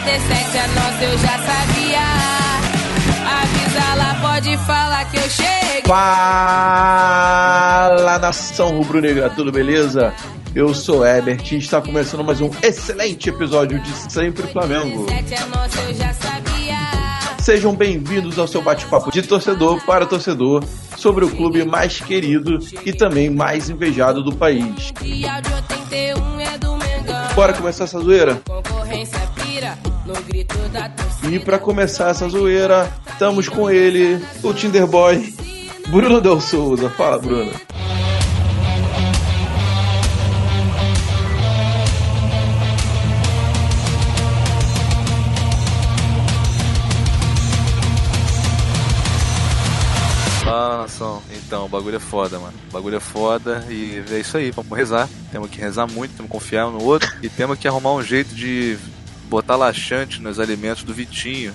87 é nossa, eu já sabia. Avisa lá, pode falar que eu cheguei. Fala nação rubro-negra, tudo beleza? Eu sou Ebert e está começando mais um excelente episódio de Sempre Flamengo. 87 é nossa, eu já sabia. Sejam bem-vindos ao seu bate-papo de torcedor para torcedor sobre o clube mais querido e também mais invejado do país. E áudio 81 é do. Bora começar essa zoeira? Concorrência pira no grito da torcida. E para começar essa zoeira, estamos com ele, o Tinder Boy, Bruno Del Souza. Fala, Bruno. Então, o bagulho é foda, mano. O bagulho é foda e é isso aí. Vamos rezar. Temos que rezar muito, temos que confiar um no outro e temos que arrumar um jeito de botar laxante nos alimentos do Vitinho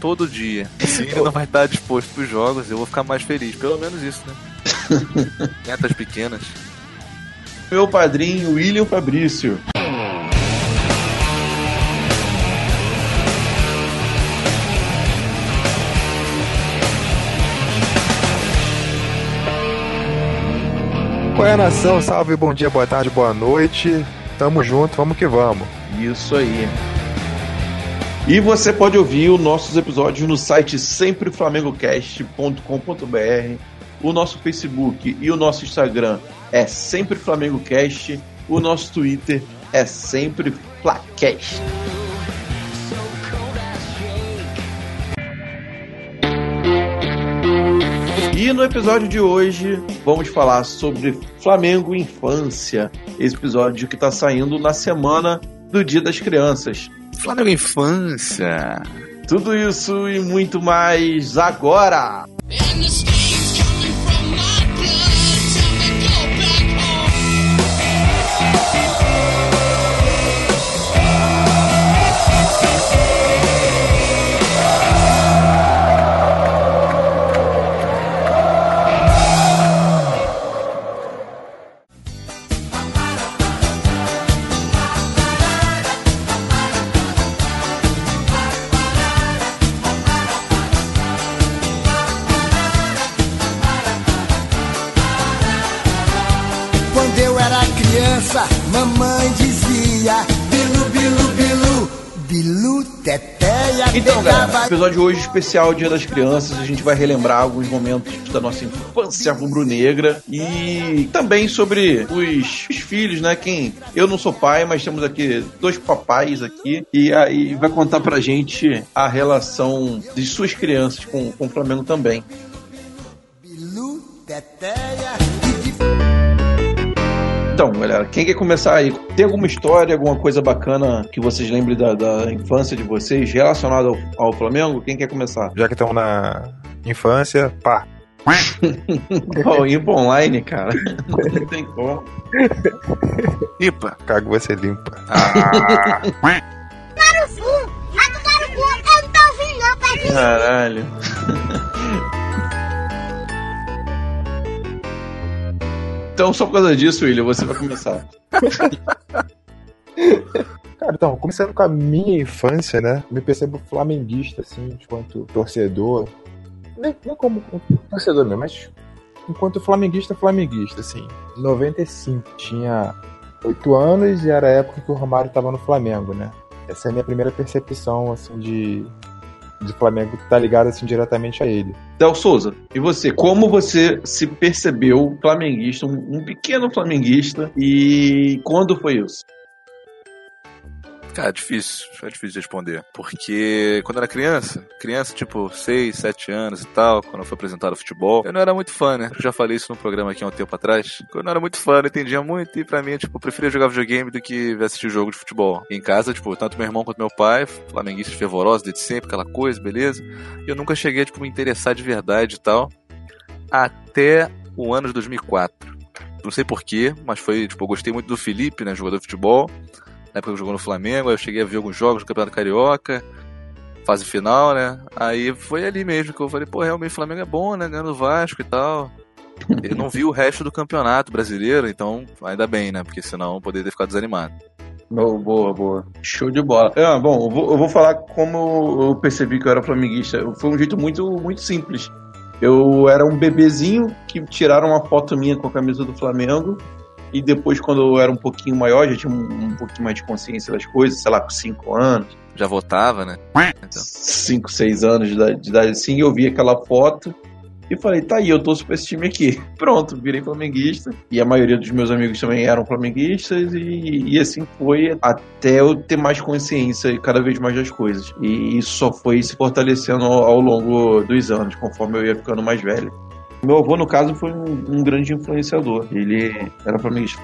todo dia. Se ele não vai estar disposto pros jogos, eu vou ficar mais feliz. Pelo menos isso, né? Metas pequenas. Meu padrinho, William Fabrício. Qual é a nação? Salve, bom dia, boa tarde, boa noite. Tamo junto, vamos que vamos. Isso aí. E você pode ouvir os nossos episódios no site sempreflamengocast.com.br. O nosso Facebook e o nosso Instagram é Sempre Flamengo Cast. O nosso Twitter é Sempre Flacast. E no episódio de hoje vamos falar sobre Flamengo Infância. Esse episódio que está saindo na semana do Dia das Crianças. Flamengo Infância. Tudo isso e muito mais agora! Episódio hoje especial Dia das Crianças. A gente vai relembrar alguns momentos da nossa infância rubro-negra e também sobre os, os filhos, né? Quem eu não sou pai, mas temos aqui dois papais aqui e aí vai contar pra gente a relação de suas crianças com, com o Flamengo também. Bilu, e de Então, galera, quem quer começar aí? Tem alguma história, alguma coisa bacana que vocês lembrem da, da infância de vocês relacionada ao, ao Flamengo? Quem quer começar? Já que estamos na infância, pá. Ir pro online, cara. Não tem como. Ipa. Cago ser limpa. Ah, Caralho. Então, só por causa disso, William, você vai começar. Cara, então, começando com a minha infância, né? Me percebo flamenguista, assim, enquanto torcedor. Nem, não como torcedor mesmo, mas enquanto flamenguista, flamenguista, assim. Em 95, tinha 8 anos e era a época que o Romário tava no Flamengo, né? Essa é a minha primeira percepção, assim, de, de Flamengo tá ligado, assim, diretamente a ele. Del Souza, e você? Como você se percebeu flamenguista, um, um pequeno flamenguista, e quando foi isso? Cara, difícil. É difícil de responder. Porque quando eu era criança, criança tipo 6, 7 anos e tal, quando eu fui apresentado ao futebol, eu não era muito fã, né? Eu já falei isso num programa aqui há um tempo atrás. Quando eu não era muito fã, não entendia muito e pra mim, tipo, eu preferia jogar videogame do que assistir jogo de futebol. Em casa, tipo, tanto meu irmão quanto meu pai, flamenguistas fervorosos desde sempre, aquela coisa, beleza? E eu nunca cheguei, tipo, me interessar de verdade e tal. Até o ano de 2004. Não sei porquê, mas foi, tipo, eu gostei muito do Felipe, né? Jogador de futebol na época que jogou no Flamengo, aí eu cheguei a ver alguns jogos do Campeonato Carioca, fase final, né? Aí foi ali mesmo que eu falei, pô, realmente o Flamengo é bom, né? Ganhando o Vasco e tal. Ele não viu o resto do campeonato brasileiro, então ainda bem, né? Porque senão eu poderia ter ficado desanimado. Oh, boa, boa. Show de bola. Ah, bom, eu vou, eu vou falar como eu percebi que eu era flamenguista. Foi um jeito muito, muito simples. Eu era um bebezinho que tiraram uma foto minha com a camisa do Flamengo. E depois, quando eu era um pouquinho maior, já tinha um, um pouquinho mais de consciência das coisas, sei lá, com 5 anos, Já votava, né? Então, 5, 6 anos de idade, de idade assim, eu vi aquela foto e falei, tá aí, eu torço pra esse time aqui. Pronto, virei flamenguista. E a maioria dos meus amigos também eram flamenguistas, e, e assim foi até eu ter mais consciência cada vez mais das coisas. E isso só foi se fortalecendo ao, ao longo dos anos, conforme eu ia ficando mais velho. Meu avô, no caso, foi um, um grande influenciador. Ele era flamenguista.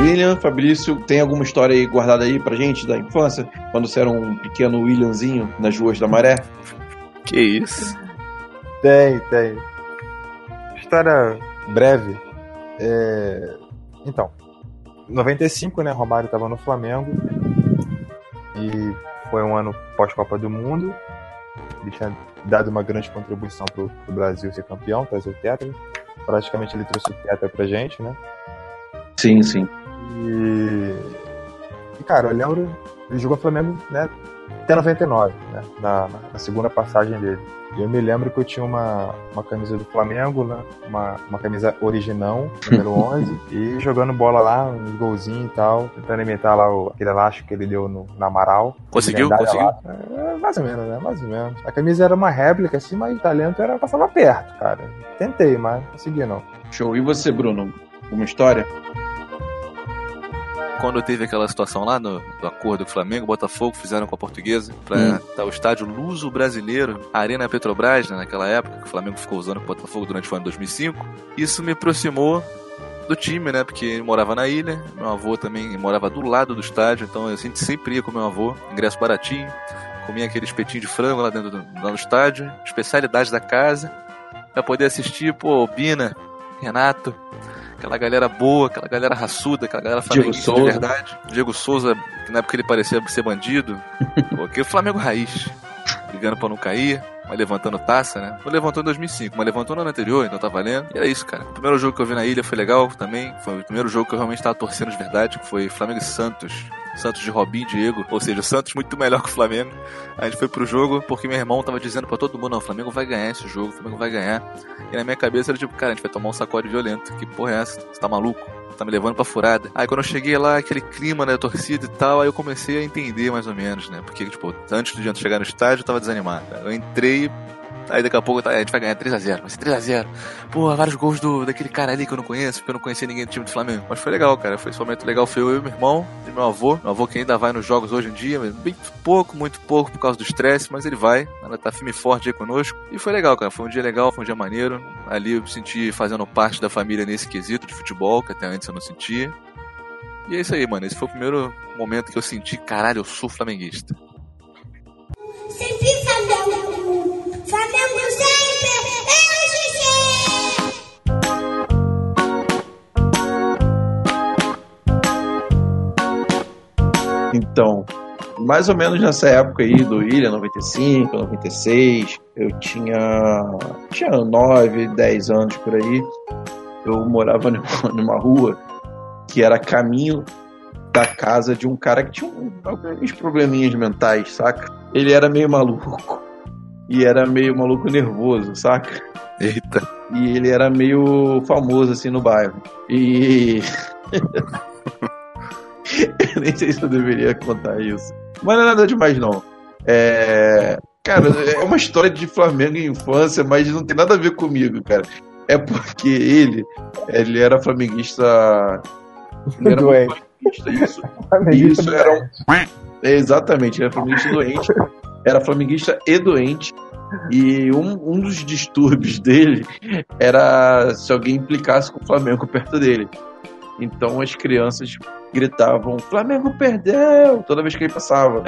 William, Fabrício, tem alguma história aí guardada aí pra gente da infância? Quando você era um pequeno Williamzinho nas ruas da maré? que isso? Tem, tem. História breve. É, Então, 95, né? Romário estava no Flamengo. E foi um ano pós-Copa do Mundo. Ele tinha dado uma grande contribuição pro, pro Brasil ser campeão, trazer o Tetra. Praticamente ele trouxe o Tetra pra gente, né? Sim, sim. E, e, cara, eu lembro, ele jogou Flamengo, né, até 99, né, na, na segunda passagem dele. E eu me lembro que eu tinha uma, uma camisa do Flamengo, né, uma, uma camisa original, número 11, e jogando bola lá, uns golzinhos e tal, tentando imitar lá o, aquele elástico que ele deu no, no Amaral. Conseguiu? Conseguiu? É, mais ou menos, né, mais ou menos. A camisa era uma réplica, assim, mas o talento era, passava perto, cara. Tentei, mas não consegui não. Show. E você, Bruno? Uma história? Quando teve aquela situação lá no, do acordo que o Flamengo e Botafogo fizeram com a portuguesa pra Hum. o estádio Luso Brasileiro, Arena Petrobras, né, naquela época, que o Flamengo ficou usando o Botafogo durante o ano 2005, isso me aproximou do time, né? Porque ele morava na ilha, meu avô também morava do lado do estádio, então a gente sempre ia com meu avô, ingresso baratinho, comia aquele espetinho de frango lá dentro do, lá no estádio, especialidade da casa, pra poder assistir, pô, Bina, Renato, aquela galera boa, aquela galera raçuda, aquela galera flamenguista de verdade. Diego Souza, que na época ele parecia ser bandido, pô, que Flamengo raiz, brigando pra não cair. Mas levantando taça, né? Não levantou em 2005, mas levantou no ano anterior, então tá valendo. E era isso, cara. O primeiro jogo que eu vi na ilha foi legal também. Foi o primeiro jogo que eu realmente tava torcendo de verdade, que foi Flamengo e Santos. Santos de Robinho e Diego. Ou seja, o Santos muito melhor que o Flamengo. A gente foi pro jogo porque meu irmão tava dizendo pra todo mundo: não, o Flamengo vai ganhar esse jogo, o Flamengo vai ganhar. E na minha cabeça era tipo, cara, a gente vai tomar um sacode violento. Que porra é essa? Você tá maluco? Tá me levando pra furada. Aí quando eu cheguei lá, aquele clima né, da torcida e tal, aí eu comecei a entender mais ou menos, né? Porque, tipo, antes de eu chegar no estádio, eu tava desanimado. Eu entrei, Aí daqui a pouco tá, a gente vai ganhar 3x0, vai ser 3x0. Pô, vários gols do, daquele cara ali que eu não conheço, porque eu não conhecia ninguém do time do Flamengo. Mas foi legal, cara. Foi esse momento legal. Foi eu e meu irmão e meu avô. Meu avô que ainda vai nos jogos hoje em dia, mas bem pouco, muito pouco por causa do estresse, mas ele vai. Ela tá firme e forte aí conosco. E foi legal, cara. Foi um dia legal, foi um dia maneiro. Ali eu me senti fazendo parte da família nesse quesito de futebol, que até antes eu não sentia. E é isso aí, mano. Esse foi o primeiro momento que eu senti, caralho, eu sou flamenguista. Sempre Flamengo, Então, mais ou menos nessa época aí do Ilha, 95, 96, eu tinha, tinha 9, 10 anos por aí. Eu morava numa, numa rua que era caminho da casa de um cara que tinha um- alguns probleminhas mentais, saca? Ele era meio maluco. E era meio maluco nervoso, saca? Eita. E ele era meio famoso assim no bairro. E. nem sei se eu deveria contar isso. Mas não é nada demais, não. É. Cara, é uma história de Flamengo em infância, mas não tem nada a ver comigo, cara. É porque ele, ele era flamenguista. Ele era Doente. flamenguista, isso. Flamenguista Isso era um. É, exatamente, ele era flamenguista doente. Era flamenguista e doente. E um, um dos distúrbios dele era se alguém implicasse com o Flamengo perto dele. Então as crianças gritavam: Flamengo perdeu! toda vez que ele passava.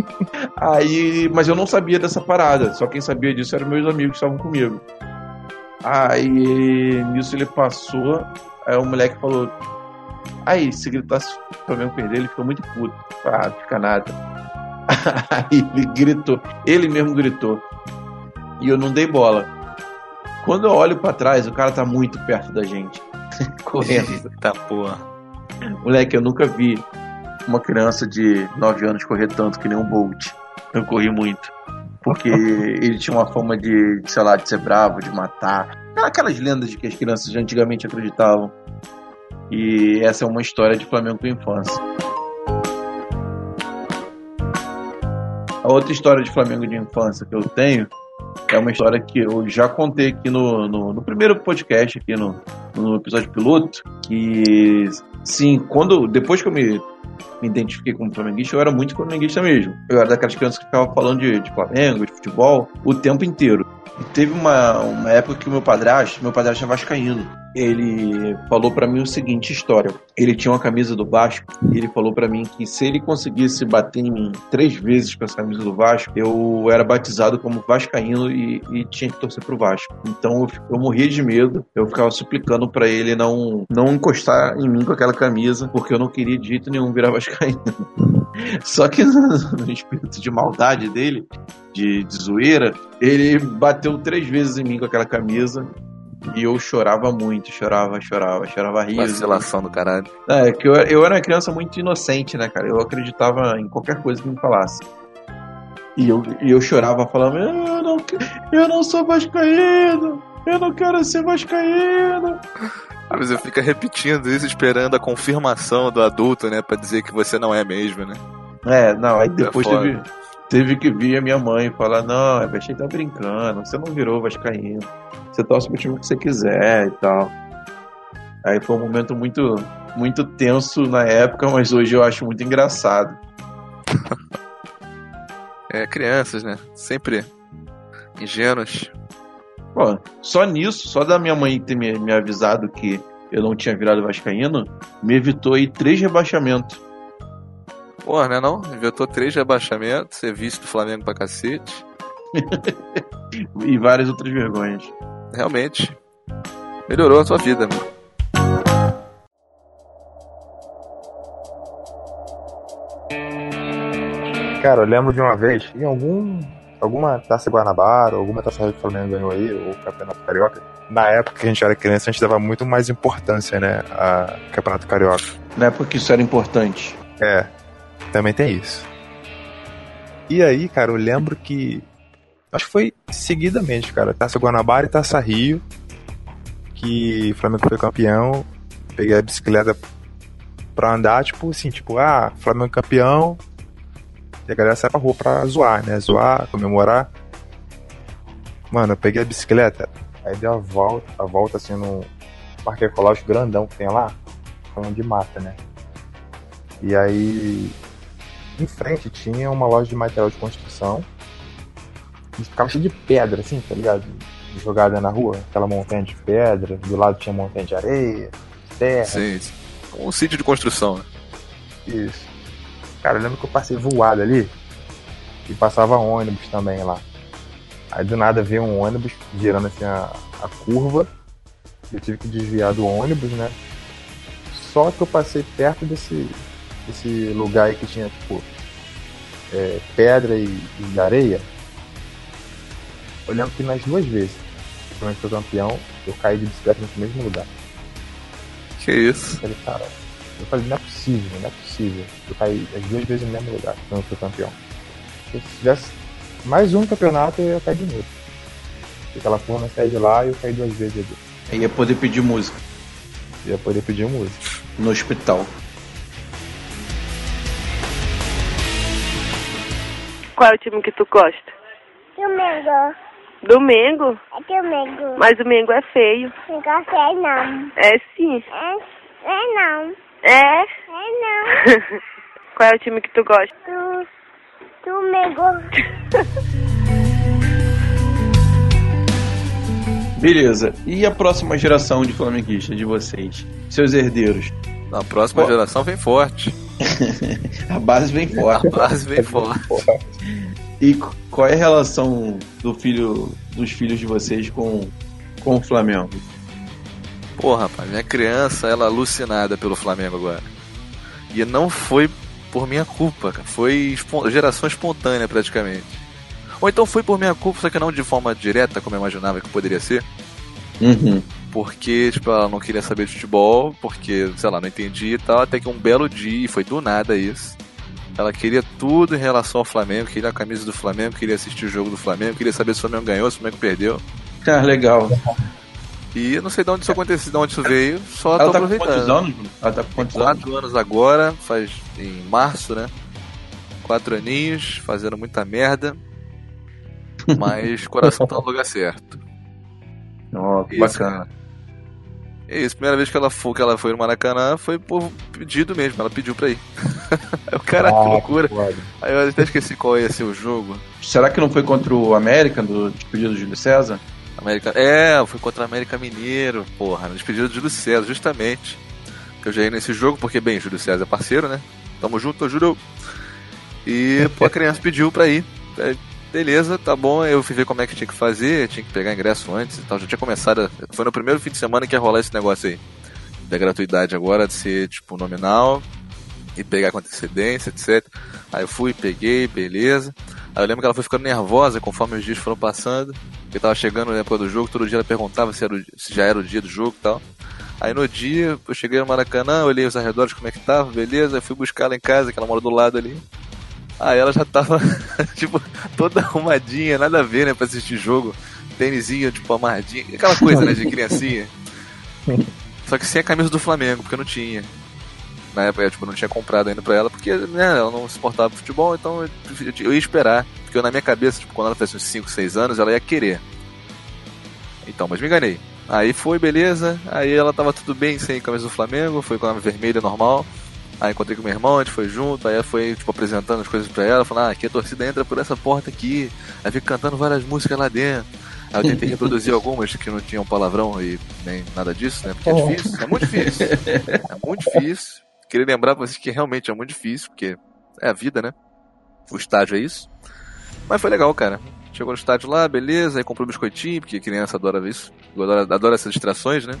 Aí, mas eu não sabia dessa parada, só quem sabia disso eram meus amigos que estavam comigo. Aí nisso ele passou, aí o moleque falou: Aí, se gritasse o Flamengo perder, ele ficou muito puto. Ah, fica nada. Aí ele gritou, ele mesmo gritou: e eu não dei bola. Quando eu olho pra trás, o cara tá muito perto da gente. Correndo. Tá porra. Moleque, eu nunca vi uma criança de 9 anos correr tanto que nem um Bolt. Eu corri muito. Porque ele tinha uma fama de, sei lá, de ser bravo, de matar. Aquelas lendas de que as crianças antigamente acreditavam. E essa é uma história de Flamengo com infância. A outra história de Flamengo de infância que eu tenho é uma história que eu já contei aqui no, no, no primeiro podcast, aqui no, no episódio piloto, que sim, quando depois que eu me, me identifiquei como flamenguista, eu era muito flamenguista mesmo. Eu era daquelas crianças que ficavam falando de, de Flamengo, de futebol, o tempo inteiro. E teve uma, uma época que o meu padrasto, meu padrasto é vascaíno, ele falou pra mim o seguinte história. Ele tinha uma camisa do Vasco e ele falou pra mim que se ele conseguisse bater em mim três vezes com essa camisa do Vasco, eu era batizado como vascaíno e, e tinha que torcer pro Vasco. Então eu, eu morria de medo, eu ficava suplicando pra ele não, não encostar em mim com aquela camisa, porque eu não queria de jeito nenhum virar vascaíno. Só que no, no espírito de maldade dele, de, de zoeira, ele bateu três vezes em mim com aquela camisa e eu chorava muito, chorava, chorava, chorava riso. Vacilação do caralho. É, que eu, eu era uma criança muito inocente, né, cara? Eu acreditava em qualquer coisa que me falasse. E eu, e eu chorava falando, eu não, eu não sou vascaíno, eu não quero ser vascaíno. Ah, mas eu fico repetindo isso, esperando a confirmação do adulto, né? Pra dizer que você não é mesmo, né? É, não, aí depois É teve, teve que vir a minha mãe falar, não, a Bechei tá brincando, você não virou vascaíno, você torce pro time que você quiser e tal. Aí foi um momento muito, muito tenso na época, mas hoje eu acho muito engraçado. É, crianças, né? Sempre ingênuos. Pô, só nisso, só da minha mãe ter me, me avisado que eu não tinha virado vascaíno, me evitou aí três rebaixamentos. Porra, né não? Inventou três rebaixamentos, ser vice do Flamengo pra cacete. e várias outras vergonhas. Realmente. Melhorou a sua vida, mano. Cara, eu lembro de uma vez, em algum. Alguma taça Guanabara, alguma taça que o Flamengo ganhou aí, ou Campeonato Carioca. Na época que a gente era criança, a gente dava muito mais importância, né? A Campeonato Carioca. Na época que isso era importante. É, também tem isso. E aí, cara, eu lembro que. Acho que foi seguidamente, cara. Taça Guanabara e Taça Rio. Que o Flamengo foi campeão. Peguei a bicicleta pra andar, tipo assim, tipo, ah, Flamengo campeão. E a galera sai pra rua pra zoar, né? Zoar, comemorar. Mano, eu peguei a bicicleta, aí dei a volta, a volta assim no parque ecológico grandão que tem lá. Falando de mata, né? E aí, em frente tinha uma loja de material de construção. E ficava cheio de pedra, assim, tá ligado? Jogada na rua, aquela montanha de pedra, do lado tinha montanha de areia, terra. Sim. Um sítio de construção, né? Isso. Cara, eu lembro que eu passei voado ali e passava ônibus também lá. Aí do nada veio um ônibus girando assim a, a curva. Eu tive que desviar do ônibus, né? Só que eu passei perto desse, desse lugar aí que tinha, tipo, é, pedra e, e areia. Eu lembro que nas duas vezes que Flamengo foi campeão, eu caí de bicicleta nesse mesmo lugar. Que isso. Eu falei, cara, eu falei, não é possível, não é possível. Eu caí as duas vezes no mesmo lugar quando eu fui campeão. Se tivesse mais um campeonato, eu ia cair de novo. Aquela porra saia de lá e eu caí duas vezes ali. Aí ia poder pedir música Eu ia poder pedir música. no hospital. Qual é o time que tu gosta? Domingo. Domingo? É domingo. Mas domingo é feio. Não gostei não. É sim. É, é não. É? É não. Qual é o time que tu gosta? Do, domingo. Beleza. E a próxima geração de flamenguistas de vocês? Seus herdeiros? Na próxima Pô. geração vem forte. A base vem forte. A base vem forte. E qual é a relação do filho, dos filhos de vocês com, com o Flamengo? Porra, rapaz, minha criança, ela alucinada pelo Flamengo agora. E não foi por minha culpa, cara. Foi geração espontânea praticamente. Ou então foi por minha culpa, só que não de forma direta, como eu imaginava que poderia ser. Uhum. Porque, tipo, ela não queria saber de futebol, porque, sei lá, não entendia e tal, até que um belo dia, e foi do nada isso. Ela queria tudo em relação ao Flamengo, queria a camisa do Flamengo, queria assistir o jogo do Flamengo, queria saber se o Flamengo ganhou, se o Flamengo perdeu. Ah, legal. E eu não sei de onde isso aconteceu, de onde isso veio, só Ela tô tá com aproveitando. quantos anos? Ela tá com quantos anos? Quatro anos agora, faz em março, né? Quatro aninhos, fazendo muita merda. Mas coração tá no lugar certo. Isso, bacana. É isso, primeira vez que ela foi, que ela foi no Maracanã foi por pedido mesmo, ela pediu pra ir. Aí o cara, que Ah, loucura. foda. Aí eu até esqueci qual ia ser o jogo. Será que não foi contra o América, do despedido do Júlio César? América... É, foi contra o América Mineiro, porra, no despedido de Júlio César, justamente. Que eu já ia nesse jogo, porque, bem, Júlio César é parceiro, né? Tamo junto, Júlio. E, pô, a criança pediu pra ir. Aí, beleza, tá bom. Eu fui ver como é que tinha que fazer, tinha que pegar ingresso antes e tal. Já tinha começado. Foi no primeiro fim de semana que ia rolar esse negócio aí. Da gratuidade agora, de ser, tipo, nominal e pegar com antecedência, etc. Aí eu fui, peguei, beleza. Aí eu lembro que ela foi ficando nervosa conforme os dias foram passando. Porque tava chegando na época do jogo, todo dia ela perguntava se, era o- se já era o dia do jogo e tal. Aí no dia, eu cheguei no Maracanã, olhei os arredores como é que tava, beleza, aí fui buscar ela em casa, que ela mora do lado ali. Aí ela já tava, tipo, toda arrumadinha, nada a ver, né, pra assistir jogo. Tênisinho, tipo, amarradinho, aquela coisa, né, de criancinha. Só que sem a camisa do Flamengo, porque eu não tinha. Na época, eu, tipo, não tinha comprado ainda pra ela, porque, né, ela não se portava pro futebol, então eu, ia esperar. Porque eu, na minha cabeça, tipo, quando ela tivesse uns 5, 6 anos, ela ia querer. Então, mas me enganei. Aí foi, beleza. Aí ela tava tudo bem sem camisa do Flamengo, foi com a vermelha normal. Aí encontrei com meu irmão, a gente foi junto, aí foi, tipo, apresentando as coisas pra ela, falando, ah, aqui a torcida entra por essa porta aqui, aí fica cantando várias músicas lá dentro. Aí eu tentei reproduzir algumas que não tinham palavrão e nem nada disso, né? Porque é difícil, é muito difícil. É muito difícil. Queria lembrar pra vocês que realmente é muito difícil, porque é a vida, né? O estádio é isso. Mas foi legal, cara. Chegou no estádio lá, beleza, aí comprou um biscoitinho, porque criança adora isso. Adora, adora essas distrações, né?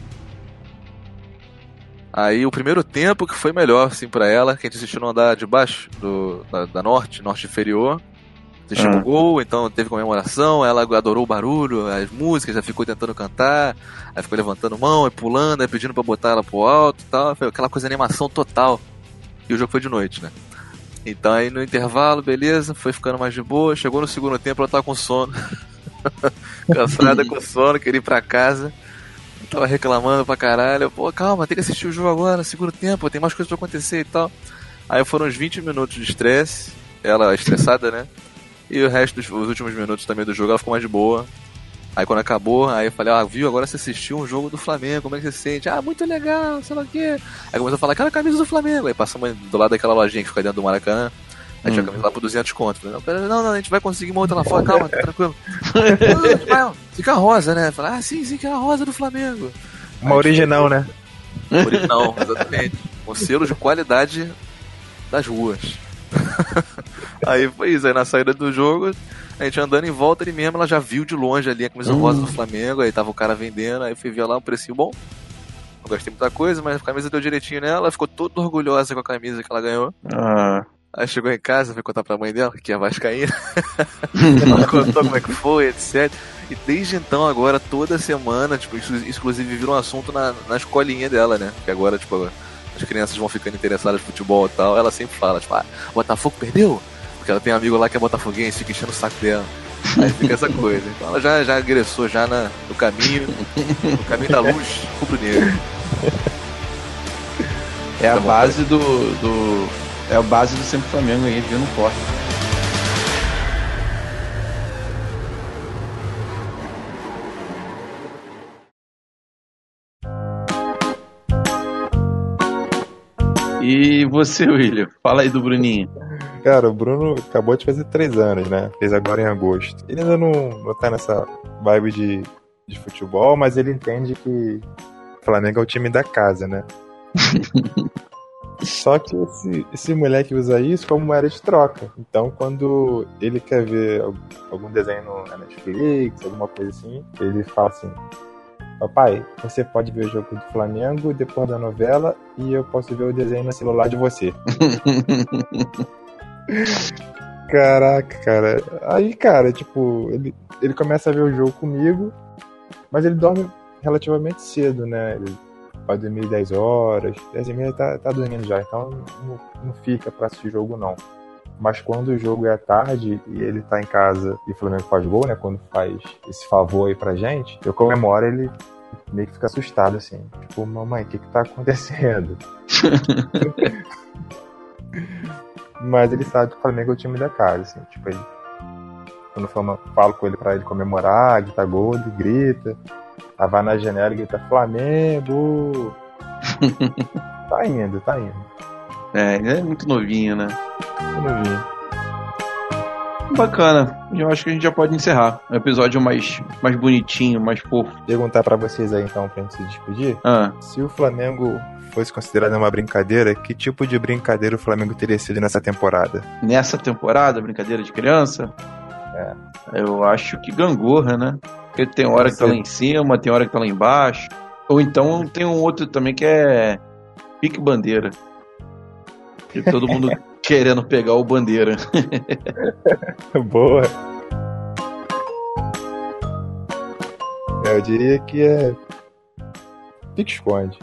Aí o primeiro tempo que foi melhor, assim, pra ela, que a gente assistiu no andar de baixo, do, da, da norte, norte inferior. Assistiu Ah. o gol, então teve comemoração, ela adorou o barulho, as músicas, já ficou tentando cantar, aí ficou levantando mão, aí pulando, aí pedindo pra botar ela pro alto e tal. Foi aquela coisa de animação total. E o jogo foi de noite, né? Então aí no intervalo, beleza, foi ficando mais de boa. Chegou no segundo tempo, ela tava com sono. Cansada com sono, queria ir pra casa. Tava reclamando pra caralho. Pô, calma, tem que assistir o jogo agora, segundo tempo, tem mais coisas pra acontecer e tal. Aí foram uns 20 minutos de estresse, ela estressada, né? E o resto dos os últimos minutos também do jogo ela ficou mais de boa. Aí quando acabou, aí eu falei, ah, viu, agora você assistiu um jogo do Flamengo, como é que você se sente? Ah, muito legal, sei lá o quê. Aí começou a falar, aquela camisa do Flamengo. Aí passamos do lado daquela lojinha que fica dentro do Maracanã. Aí tinha a camisa lá por 200 conto. Falei, Não, não, a gente vai conseguir uma outra lá fora, calma, tá tranquilo. Não, Fica rosa, né? Falei, ah, sim, sim, que é a rosa do Flamengo. Uma original, né? Não, exatamente. Com selo de qualidade das ruas. aí foi isso, aí na saída do jogo, a gente andando em volta ali mesmo, ela já viu de longe ali a camisa rosa do Flamengo, aí tava o cara vendendo, aí fui ver lá um precinho bom. Não gastei muita coisa, mas a camisa deu direitinho nela, ela ficou toda orgulhosa com a camisa que ela ganhou. Ah, Aí chegou em casa, foi contar pra mãe dela, que é vascaína. ela contou como é que foi, etc. E desde então, agora, toda semana, tipo, isso inclusive vira um assunto na, na escolinha dela, né? Que agora, tipo, as crianças vão ficando interessadas no futebol e tal. Ela sempre fala, tipo, ah, Botafogo perdeu? Porque ela tem um amigo lá que é botafoguense, fica enchendo o saco dela. Aí fica essa coisa. Então ela já, já agressou já na, no caminho, no caminho da luz rubro-negro. é a Tá bom, base do, do. É a base do Sempre Flamengo aí, vindo forte. E você, William? Fala aí do Bruninho. Cara, o Bruno acabou de fazer três anos, né? Fez agora em agosto. Ele ainda não, não tá nessa vibe de, de futebol, mas ele entende que o Flamengo é o time da casa, né? Só que esse, esse moleque usa isso como moeda de troca. Então, quando ele quer ver al- algum desenho na Netflix, alguma coisa assim, ele fala assim: Papai, você pode ver o jogo do Flamengo depois da novela e eu posso ver o desenho no celular de você. Caraca, cara. Aí, cara, tipo, ele, ele começa a ver o jogo comigo, mas ele dorme relativamente cedo, né? Ele vai dormir 10 horas, 10 e meia tá, tá dormindo já, então não, não fica pra assistir jogo não. Mas quando o jogo é à tarde e ele tá em casa e o Flamengo faz gol, né? Quando faz esse favor aí pra gente, eu comemoro ele meio que fica assustado assim. Tipo, mamãe, o que que tá acontecendo? Mas ele sabe que o Flamengo é o time da casa, assim, tipo, ele. Quando eu falo- com ele pra ele comemorar, grita gol, ele grita. Aí vai na janela e grita Flamengo! tá indo, tá indo. É, ele é muito novinho, né? Não vi. Bacana. Eu acho que a gente já pode encerrar. Um episódio mais, mais bonitinho, mais fofo. Perguntar pra vocês aí então, pra gente se despedir. Ah, Se o Flamengo fosse considerado uma brincadeira, que tipo de brincadeira o Flamengo teria sido nessa temporada? nessa temporada, brincadeira de criança, É. eu acho que gangorra, né? Porque tem hora que tá lá em cima, tem hora que tá lá embaixo. Ou então tem um outro também que é pique bandeira. E todo mundo querendo pegar o bandeira. Boa. É, Eu diria que é. Pique-esconde.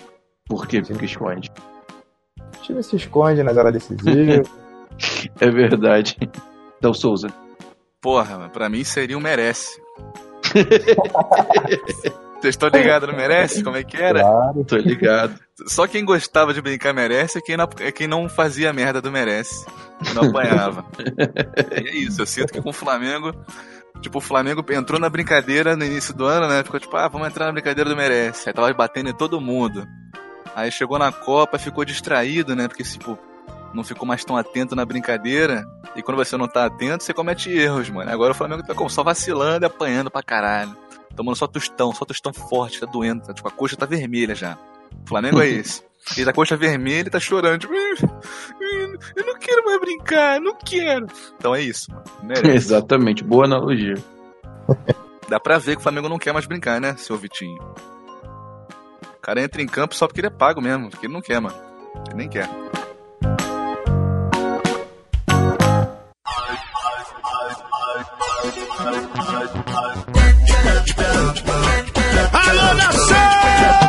Por que pique esconde? O time se esconde nas horas decisivas. É verdade. Del Souza. Porra, pra mim seria um merece. Vocês estão ligados no merece? Como é que era? claro. Tô ligado. Só quem gostava de brincar merece é quem não, é quem não fazia merda do merece. Que não apanhava. e é isso, eu sinto que com o Flamengo. Tipo, o Flamengo entrou na brincadeira no início do ano, né? Ficou tipo, ah, vamos entrar na brincadeira do merece. Aí tava batendo em todo mundo. Aí chegou na Copa, ficou distraído, né? Porque, tipo, não ficou mais tão atento na brincadeira. E quando você não tá atento, você comete erros, mano. Agora o Flamengo tá como? Só vacilando e apanhando pra caralho. Tomando só tostão, só tostão forte, tá doendo. Tá, tipo, a coxa tá vermelha já. O Flamengo é esse. Ele tá coxa vermelha e tá chorando. Tipo, "Ih, ih, eu não quero mais brincar, não quero. Então é isso, mano. Merece. Exatamente. Boa analogia. Dá pra ver que o Flamengo não quer mais brincar, né, seu Vitinho? O cara entra em campo só porque ele é pago mesmo, porque ele não quer, mano. Ele nem quer.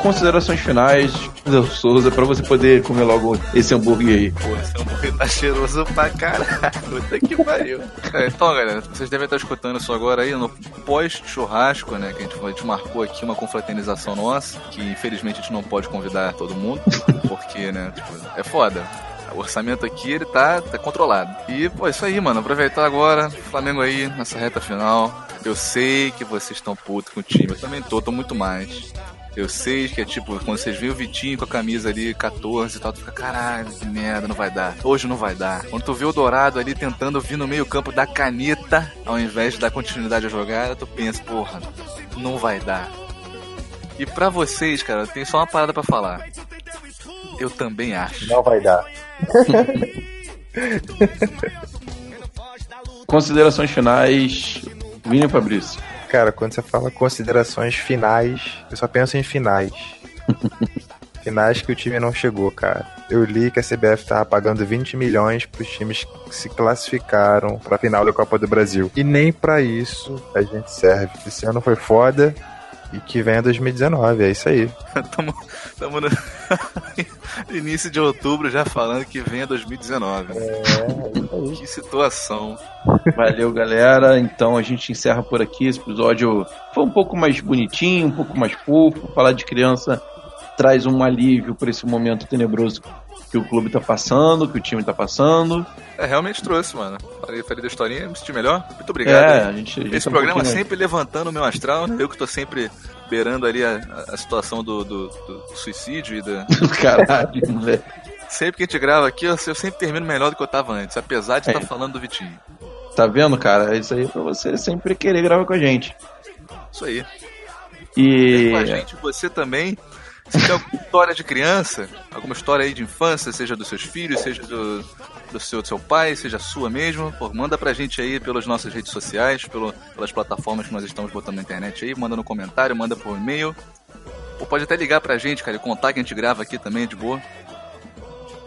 Considerações finais, Del Souza, pra você poder comer logo esse hambúrguer aí. Pô, esse hambúrguer tá cheiroso pra caralho. Puta que pariu. É, então, galera, vocês devem estar escutando isso agora aí no pós-churrasco, né? Que a gente, a gente marcou aqui uma confraternização nossa, que infelizmente a gente não pode convidar todo mundo, porque, né, tipo, é foda. O orçamento aqui, ele tá, tá controlado. E, pô, isso aí, mano. Aproveitar agora, Flamengo aí, nessa reta final. Eu sei que vocês estão putos com o time. Eu também tô, tô muito mais. Eu sei que é tipo, quando vocês veem o Vitinho com a camisa ali 14 e tal, tu fica, caralho, que merda, não vai dar. Hoje não vai dar. Quando tu vê o Dourado ali tentando vir no meio campo da caneta, ao invés de dar continuidade à jogada, tu pensa, porra, não vai dar. E pra vocês, cara, tem só uma parada pra falar. Eu também acho. Não vai dar. Considerações finais, Vini Fabrício. Cara, quando você fala considerações finais, eu só penso em finais. finais que o time não chegou, cara. Eu li que a CBF tava pagando 20 milhões pros times que se classificaram pra final da Copa do Brasil. E nem pra isso a gente serve. Esse ano foi foda e que vem 2019, é isso aí. tamo, tamo no início de outubro já falando que vem a 2019. É. Que situação. Valeu, galera. Então a gente encerra por aqui. Esse episódio foi um pouco mais bonitinho, um pouco mais fofo. Falar de criança traz um alívio por esse momento tenebroso que o clube tá passando, que o time tá passando. É, realmente trouxe, mano. Falei, falei da historinha, me senti melhor. Muito obrigado. É, a gente. a gente Esse tá um programa pouquinho- sempre levantando o meu astral, né? Eu que tô sempre beirando ali a, a situação do, do- do suicídio e da. Caralho, moleque. Sempre que a gente grava aqui, eu, eu sempre termino melhor do que eu tava antes, apesar de É. estar falando do Vitinho. Tá vendo, cara? Isso aí é pra você sempre querer gravar com a gente. Isso aí. E. com a gente, você também. Se tem alguma história de criança, alguma história aí de infância, seja dos seus filhos, seja do, do, seu, do seu pai, seja sua mesmo, pô, manda pra gente aí pelas nossas redes sociais, pelo, pelas plataformas que nós estamos botando na internet aí, manda no comentário, manda por e-mail. Ou pode até ligar pra gente, cara, e contar que a gente grava aqui também, de boa.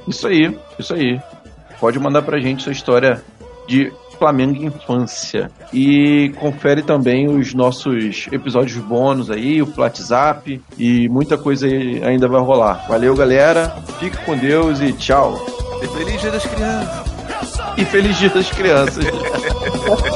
Isso aí, isso aí. Pode mandar pra gente sua história de Flamengo Infância. E confere também os nossos episódios bônus aí, o WhatsApp e muita coisa aí ainda vai rolar. Valeu, galera. Fique com Deus e tchau. E feliz dia das crianças. E feliz dia das crianças.